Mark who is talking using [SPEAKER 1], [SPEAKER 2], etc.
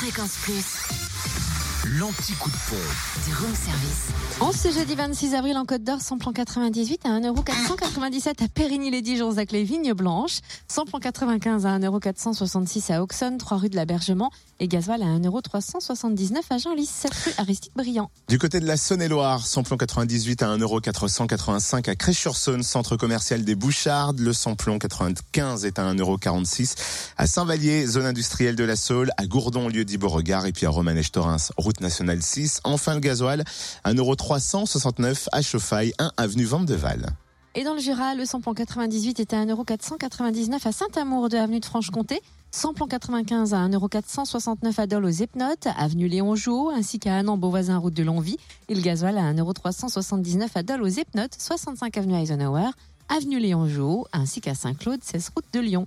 [SPEAKER 1] Fréquence Plus,
[SPEAKER 2] L'anti-coup de pompe.
[SPEAKER 1] du room service.
[SPEAKER 3] En ce jeudi 26 avril en Côte d'Or, samplon 98 à 1,497€ à Périgny-les-Dijon, avec les Vignes Blanches. Samplon 95 à 1,466€ à Auxonne, 3 rue de l'Abergement. Et gasoil à 1,379€ à Genlis, 7 rue Aristide Briand.
[SPEAKER 4] Du côté de la Saône-et-Loire, samplon 98 à 1,485€ à Crèche-sur-Saône, centre commercial des Bouchardes. Le samplon 95 est à 1,46€ à Saint-Vallier, zone industrielle de la Saule, à Gourdon, lieu dit Beauregard, et puis à Romanèche-Torins, route nationale 6. Enfin, le gasoil, 1,369€ à Chauffaille, 1 avenue Vandeval.
[SPEAKER 3] Et dans le Jura, le samplon 98 est à 1,499€ à Saint-Amour de avenue de Franche-Comté. Samplon 95 à 1,469€ à Dole aux Epnotes, avenue Léon Jouot, ainsi qu'à Annan, Beauvoisin, route de Longvie. Et le gasoil à 1,379€ à Dole aux Epnotes, 65 avenue Eisenhower, avenue Léon Jouot, ainsi qu'à Saint-Claude, 16 route de Lyon.